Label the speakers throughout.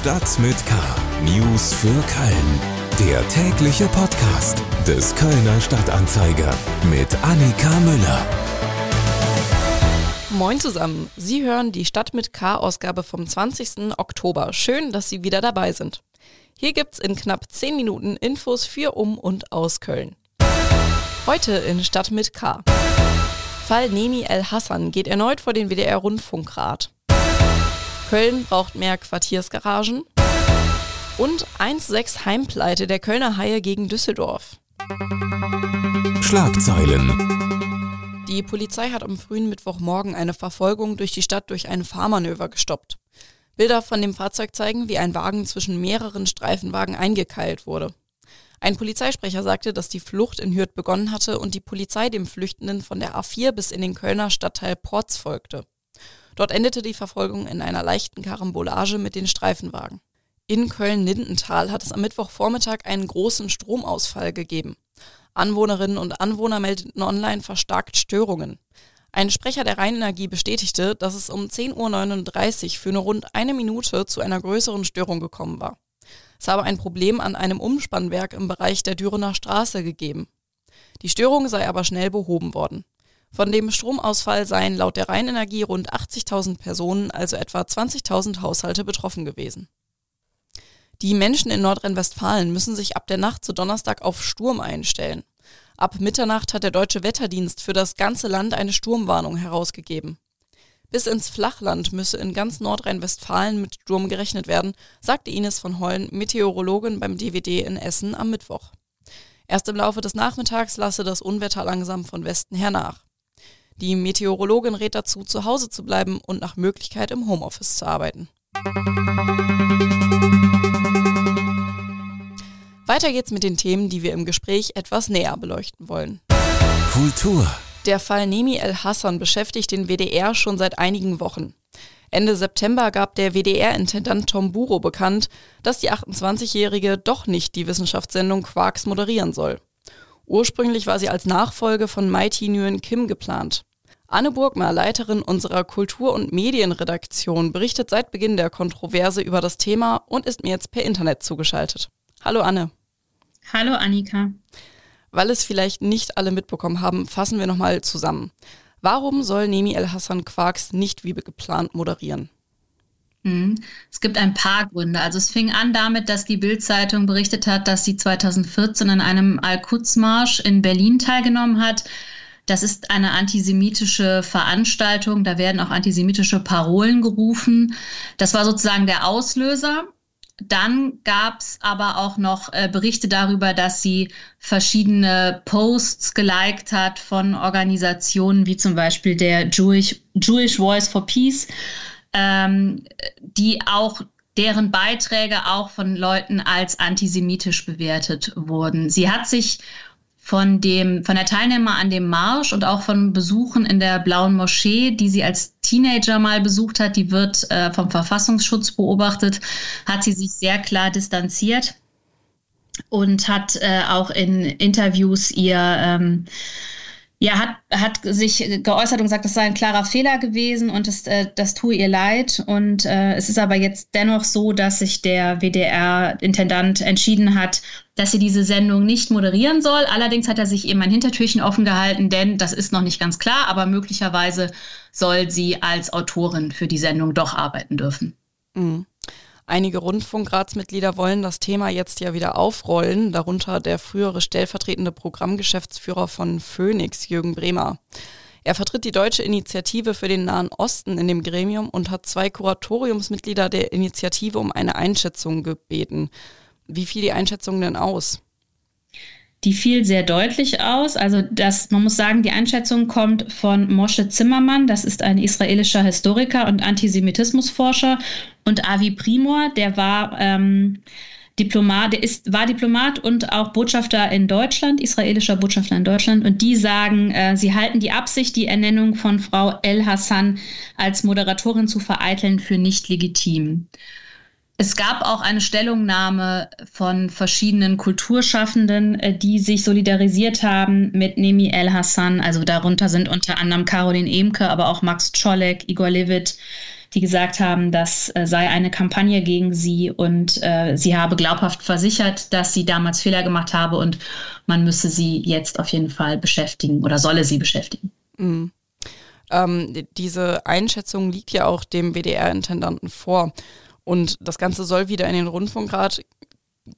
Speaker 1: Stadt mit K. News für Köln. Der tägliche Podcast des Kölner Stadtanzeiger mit Annika Müller.
Speaker 2: Moin zusammen. Sie hören die Stadt mit K-Ausgabe vom 20. Oktober. Schön, dass Sie wieder dabei sind. Hier gibt's in knapp 10 Minuten Infos für um und aus Köln. Heute in Stadt mit K. Fall Nemi El Hassan geht erneut vor den WDR Rundfunkrat. Köln braucht mehr Quartiersgaragen. Und 1-6 Heimpleite der Kölner Haie gegen Düsseldorf.
Speaker 1: Schlagzeilen.
Speaker 2: Die Polizei hat am frühen Mittwochmorgen eine Verfolgung durch die Stadt durch ein Fahrmanöver gestoppt. Bilder von dem Fahrzeug zeigen, wie ein Wagen zwischen mehreren Streifenwagen eingekeilt wurde. Ein Polizeisprecher sagte, dass die Flucht in Hürth begonnen hatte und die Polizei dem Flüchtenden von der A4 bis in den Kölner Stadtteil Porz folgte. Dort endete die Verfolgung in einer leichten Karambolage mit den Streifenwagen. In Köln-Lindenthal hat es am Mittwochvormittag einen großen Stromausfall gegeben. Anwohnerinnen und Anwohner meldeten online verstärkt Störungen. Ein Sprecher der Rheinenergie bestätigte, dass es um 10.39 Uhr für eine rund eine Minute zu einer größeren Störung gekommen war. Es habe ein Problem an einem Umspannwerk im Bereich der Dürener Straße gegeben. Die Störung sei aber schnell behoben worden. Von dem Stromausfall seien laut der Rheinenergie rund 80.000 Personen, also etwa 20.000 Haushalte betroffen gewesen. Die Menschen in Nordrhein-Westfalen müssen sich ab der Nacht zu Donnerstag auf Sturm einstellen. Ab Mitternacht hat der Deutsche Wetterdienst für das ganze Land eine Sturmwarnung herausgegeben. Bis ins Flachland müsse in ganz Nordrhein-Westfalen mit Sturm gerechnet werden, sagte Ines von Hollen, Meteorologin beim DWD in Essen am Mittwoch. Erst im Laufe des Nachmittags lasse das Unwetter langsam von Westen her nach. Die Meteorologin rät dazu, zu Hause zu bleiben und nach Möglichkeit im Homeoffice zu arbeiten. Weiter geht's mit den Themen, die wir im Gespräch etwas näher beleuchten wollen.
Speaker 1: Kultur.
Speaker 2: Der Fall Nemi El Hassan beschäftigt den WDR schon seit einigen Wochen. Ende September gab der WDR-Intendant Tom Buro bekannt, dass die 28-Jährige doch nicht die Wissenschaftssendung Quarks moderieren soll. Ursprünglich war sie als Nachfolge von Mighty Nguyen Kim geplant. Anne Burgmar, Leiterin unserer Kultur- und Medienredaktion, berichtet seit Beginn der Kontroverse über das Thema und ist mir jetzt per Internet zugeschaltet. Hallo Anne.
Speaker 3: Hallo Annika.
Speaker 2: Weil es vielleicht nicht alle mitbekommen haben, fassen wir nochmal zusammen. Warum soll Nemi El Hassan Quarks nicht wie geplant moderieren?
Speaker 3: Hm. Es gibt ein paar Gründe. Also es fing an damit, dass die Bild-Zeitung berichtet hat, dass sie 2014 an einem Al-Quds-Marsch in Berlin teilgenommen hat. Das ist eine antisemitische Veranstaltung. Da werden auch antisemitische Parolen gerufen. Das war sozusagen der Auslöser. Dann gab es aber auch noch äh, Berichte darüber, dass sie verschiedene Posts geliked hat von Organisationen wie zum Beispiel der Jewish, Jewish Voice for Peace, ähm, die auch deren Beiträge auch von Leuten als antisemitisch bewertet wurden. Sie hat sich von dem, von der Teilnehmer an dem Marsch und auch von Besuchen in der Blauen Moschee, die sie als Teenager mal besucht hat, die wird äh, vom Verfassungsschutz beobachtet, hat sie sich sehr klar distanziert und hat äh, auch in Interviews ihr ähm, ja, hat, hat sich geäußert und gesagt, das sei ein klarer Fehler gewesen und das, äh, das tue ihr leid. Und äh, es ist aber jetzt dennoch so, dass sich der WDR-Intendant entschieden hat, dass sie diese Sendung nicht moderieren soll. Allerdings hat er sich eben ein Hintertürchen offen gehalten, denn das ist noch nicht ganz klar, aber möglicherweise soll sie als Autorin für die Sendung doch arbeiten dürfen.
Speaker 2: Mhm. Einige Rundfunkratsmitglieder wollen das Thema jetzt ja wieder aufrollen, darunter der frühere stellvertretende Programmgeschäftsführer von Phoenix, Jürgen Bremer. Er vertritt die deutsche Initiative für den Nahen Osten in dem Gremium und hat zwei Kuratoriumsmitglieder der Initiative um eine Einschätzung gebeten. Wie fiel die Einschätzung denn aus?
Speaker 3: die fiel sehr deutlich aus. Also das, man muss sagen, die Einschätzung kommt von Moshe Zimmermann, das ist ein israelischer Historiker und Antisemitismusforscher, und Avi Primor, der war ähm, Diplomat, der ist, war Diplomat und auch Botschafter in Deutschland, israelischer Botschafter in Deutschland. Und die sagen, äh, sie halten die Absicht, die Ernennung von Frau El Hassan als Moderatorin zu vereiteln, für nicht legitim. Es gab auch eine Stellungnahme von verschiedenen Kulturschaffenden, äh, die sich solidarisiert haben mit Nemi El Hassan. Also darunter sind unter anderem Caroline Emke, aber auch Max Czolek, Igor Levit, die gesagt haben, das äh, sei eine Kampagne gegen sie und äh, sie habe glaubhaft versichert, dass sie damals Fehler gemacht habe und man müsse sie jetzt auf jeden Fall beschäftigen oder solle sie beschäftigen.
Speaker 2: Mhm. Ähm, diese Einschätzung liegt ja auch dem WDR-Intendanten vor. Und das Ganze soll wieder in den Rundfunkrat.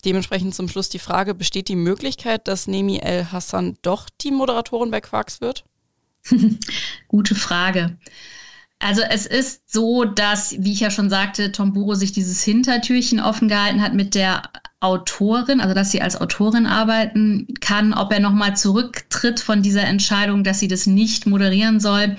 Speaker 2: Dementsprechend zum Schluss die Frage, besteht die Möglichkeit, dass Nemi El Hassan doch die Moderatorin bei Quarks wird?
Speaker 3: Gute Frage. Also es ist so, dass, wie ich ja schon sagte, Tom Buro sich dieses Hintertürchen offen gehalten hat mit der Autorin, also dass sie als Autorin arbeiten kann. Ob er nochmal zurücktritt von dieser Entscheidung, dass sie das nicht moderieren soll,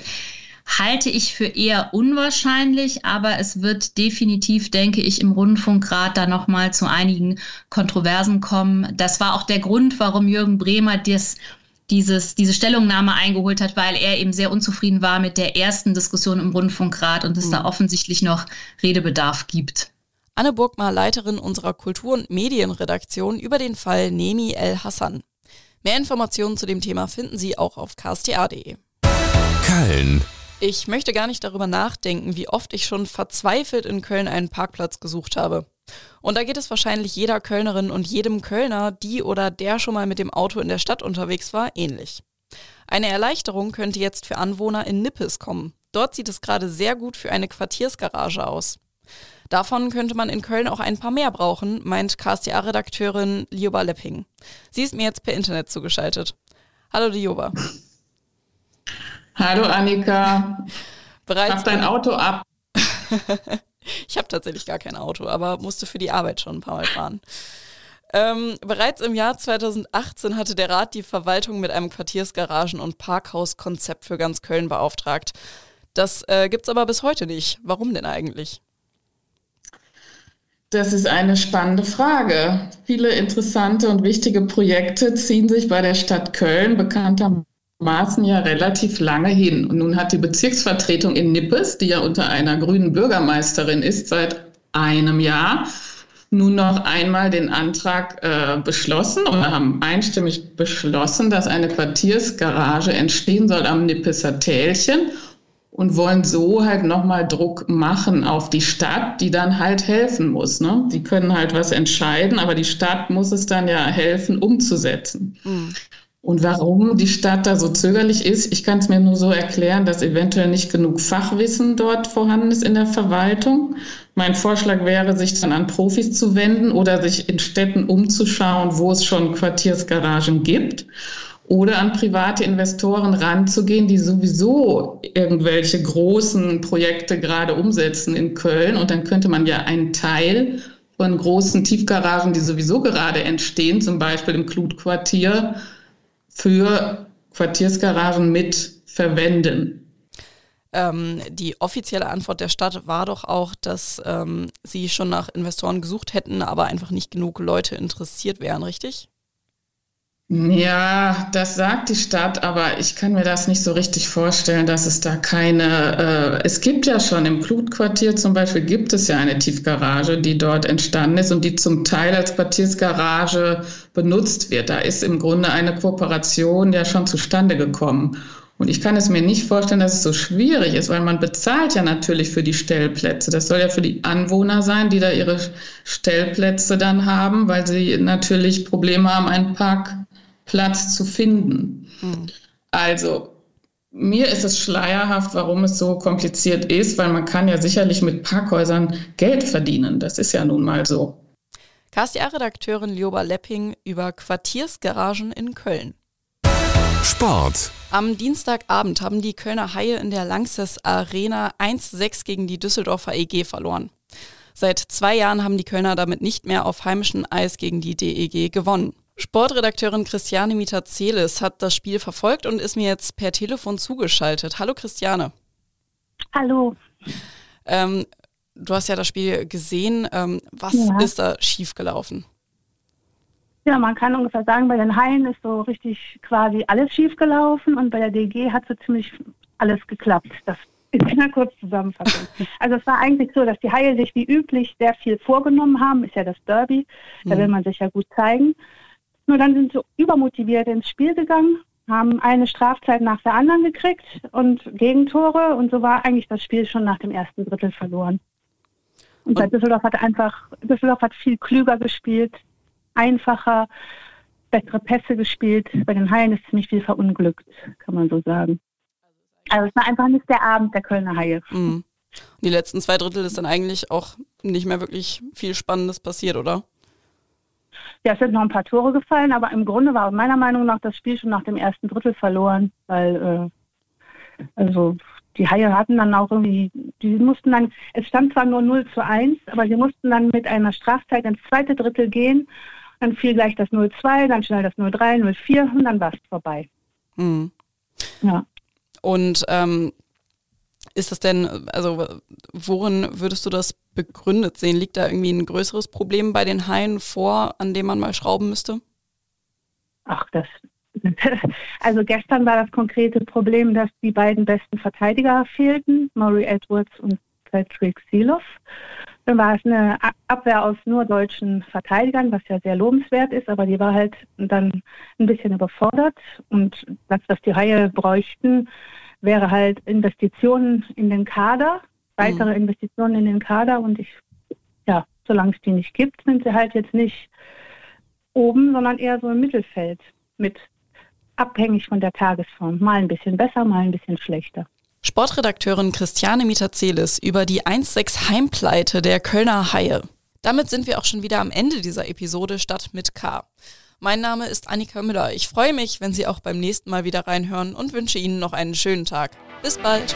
Speaker 3: halte ich für eher unwahrscheinlich, aber es wird definitiv, denke ich, im Rundfunkrat da nochmal zu einigen Kontroversen kommen. Das war auch der Grund, warum Jürgen Bremer das dieses, diese Stellungnahme eingeholt hat, weil er eben sehr unzufrieden war mit der ersten Diskussion im Rundfunkrat und es mhm. da offensichtlich noch Redebedarf gibt.
Speaker 2: Anne Burgmar, Leiterin unserer Kultur- und Medienredaktion über den Fall Nemi El Hassan. Mehr Informationen zu dem Thema finden Sie auch auf ksta.de.
Speaker 1: Köln.
Speaker 2: Ich möchte gar nicht darüber nachdenken, wie oft ich schon verzweifelt in Köln einen Parkplatz gesucht habe. Und da geht es wahrscheinlich jeder Kölnerin und jedem Kölner, die oder der schon mal mit dem Auto in der Stadt unterwegs war, ähnlich. Eine Erleichterung könnte jetzt für Anwohner in Nippes kommen. Dort sieht es gerade sehr gut für eine Quartiersgarage aus. Davon könnte man in Köln auch ein paar mehr brauchen, meint KSTA-Redakteurin Lioba Lepping. Sie ist mir jetzt per Internet zugeschaltet. Hallo Lioba.
Speaker 4: Hallo Annika. Bereits Hab dein Auto ab.
Speaker 2: Ich habe tatsächlich gar kein Auto, aber musste für die Arbeit schon ein paar Mal fahren. Ähm, bereits im Jahr 2018 hatte der Rat die Verwaltung mit einem Quartiersgaragen- und Parkhauskonzept für ganz Köln beauftragt. Das äh, gibt es aber bis heute nicht. Warum denn eigentlich?
Speaker 4: Das ist eine spannende Frage. Viele interessante und wichtige Projekte ziehen sich bei der Stadt Köln bekanntermaßen Maßen ja relativ lange hin. Und nun hat die Bezirksvertretung in Nippes, die ja unter einer grünen Bürgermeisterin ist, seit einem Jahr nun noch einmal den Antrag äh, beschlossen oder haben einstimmig beschlossen, dass eine Quartiersgarage entstehen soll am Nippeser Tälchen und wollen so halt nochmal Druck machen auf die Stadt, die dann halt helfen muss. Ne? Die können halt was entscheiden, aber die Stadt muss es dann ja helfen, umzusetzen. Mhm. Und warum die Stadt da so zögerlich ist, ich kann es mir nur so erklären, dass eventuell nicht genug Fachwissen dort vorhanden ist in der Verwaltung. Mein Vorschlag wäre, sich dann an Profis zu wenden oder sich in Städten umzuschauen, wo es schon Quartiersgaragen gibt. Oder an private Investoren ranzugehen, die sowieso irgendwelche großen Projekte gerade umsetzen in Köln. Und dann könnte man ja einen Teil von großen Tiefgaragen, die sowieso gerade entstehen, zum Beispiel im Klutquartier, für Quartiersgaragen mit verwenden.
Speaker 2: Ähm, die offizielle Antwort der Stadt war doch auch, dass ähm, sie schon nach Investoren gesucht hätten, aber einfach nicht genug Leute interessiert wären, richtig?
Speaker 4: Ja, das sagt die Stadt, aber ich kann mir das nicht so richtig vorstellen, dass es da keine. Äh, es gibt ja schon im Klutquartier zum Beispiel gibt es ja eine Tiefgarage, die dort entstanden ist und die zum Teil als Quartiersgarage benutzt wird. Da ist im Grunde eine Kooperation ja schon zustande gekommen. Und ich kann es mir nicht vorstellen, dass es so schwierig ist, weil man bezahlt ja natürlich für die Stellplätze. Das soll ja für die Anwohner sein, die da ihre Stellplätze dann haben, weil sie natürlich Probleme haben, einen Park Platz zu finden. Mhm. Also mir ist es schleierhaft, warum es so kompliziert ist, weil man kann ja sicherlich mit Parkhäusern Geld verdienen. Das ist ja nun mal so.
Speaker 2: KSDA-Redakteurin Lioba Lepping über Quartiersgaragen in Köln.
Speaker 1: Sport.
Speaker 2: Am Dienstagabend haben die Kölner Haie in der Lanxess Arena 1-6 gegen die Düsseldorfer EG verloren. Seit zwei Jahren haben die Kölner damit nicht mehr auf heimischem Eis gegen die DEG gewonnen. Sportredakteurin Christiane Mitazelis hat das Spiel verfolgt und ist mir jetzt per Telefon zugeschaltet. Hallo Christiane.
Speaker 5: Hallo.
Speaker 2: Ähm, du hast ja das Spiel gesehen. Ähm, was ja. ist da schiefgelaufen?
Speaker 5: Ja, man kann ungefähr sagen, bei den Haien ist so richtig quasi alles schiefgelaufen und bei der DG hat so ziemlich alles geklappt. Das in einer kurz zusammenfassen. Also es war eigentlich so, dass die Haie sich wie üblich sehr viel vorgenommen haben. Ist ja das Derby, da will mhm. man sich ja gut zeigen. Nur dann sind sie übermotiviert ins Spiel gegangen haben eine Strafzeit nach der anderen gekriegt und Gegentore und so war eigentlich das Spiel schon nach dem ersten Drittel verloren. Und, und Düsseldorf hat einfach, Düsseldorf hat viel klüger gespielt, einfacher, bessere Pässe gespielt. Bei den Haien ist ziemlich viel verunglückt, kann man so sagen. Also es war einfach nicht der Abend der Kölner Haie.
Speaker 2: Mhm. Die letzten zwei Drittel ist dann eigentlich auch nicht mehr wirklich viel Spannendes passiert, oder?
Speaker 5: Ja, es sind noch ein paar Tore gefallen, aber im Grunde war meiner Meinung nach das Spiel schon nach dem ersten Drittel verloren, weil äh, also die Haie hatten dann auch irgendwie, die mussten dann, es stand zwar nur 0 zu 1, aber sie mussten dann mit einer Strafzeit ins zweite Drittel gehen. Dann fiel gleich das 0-2, dann schnell das 0-3, 0-4 und dann war es vorbei.
Speaker 2: Mhm. Ja. Und ähm, ist das denn, also worin würdest du das begründet sehen? Liegt da irgendwie ein größeres Problem bei den Haien vor, an dem man mal schrauben müsste?
Speaker 5: Ach, das. Also gestern war das konkrete Problem, dass die beiden besten Verteidiger fehlten, Maury Edwards und Patrick Seeloff. Dann war es eine Abwehr aus nur deutschen Verteidigern, was ja sehr lobenswert ist, aber die war halt dann ein bisschen überfordert. Und das, was die Haie bräuchten, wäre halt Investitionen in den Kader, weitere mhm. Investitionen in den Kader und ich, ja, solange es die nicht gibt, sind sie halt jetzt nicht oben, sondern eher so im Mittelfeld mit abhängig von der Tagesform. Mal ein bisschen besser, mal ein bisschen schlechter.
Speaker 2: Sportredakteurin Christiane Mitazelis über die 1-6 Heimpleite der Kölner Haie. Damit sind wir auch schon wieder am Ende dieser Episode Stadt mit K. Mein Name ist Annika Müller. Ich freue mich, wenn Sie auch beim nächsten Mal wieder reinhören und wünsche Ihnen noch einen schönen Tag. Bis bald.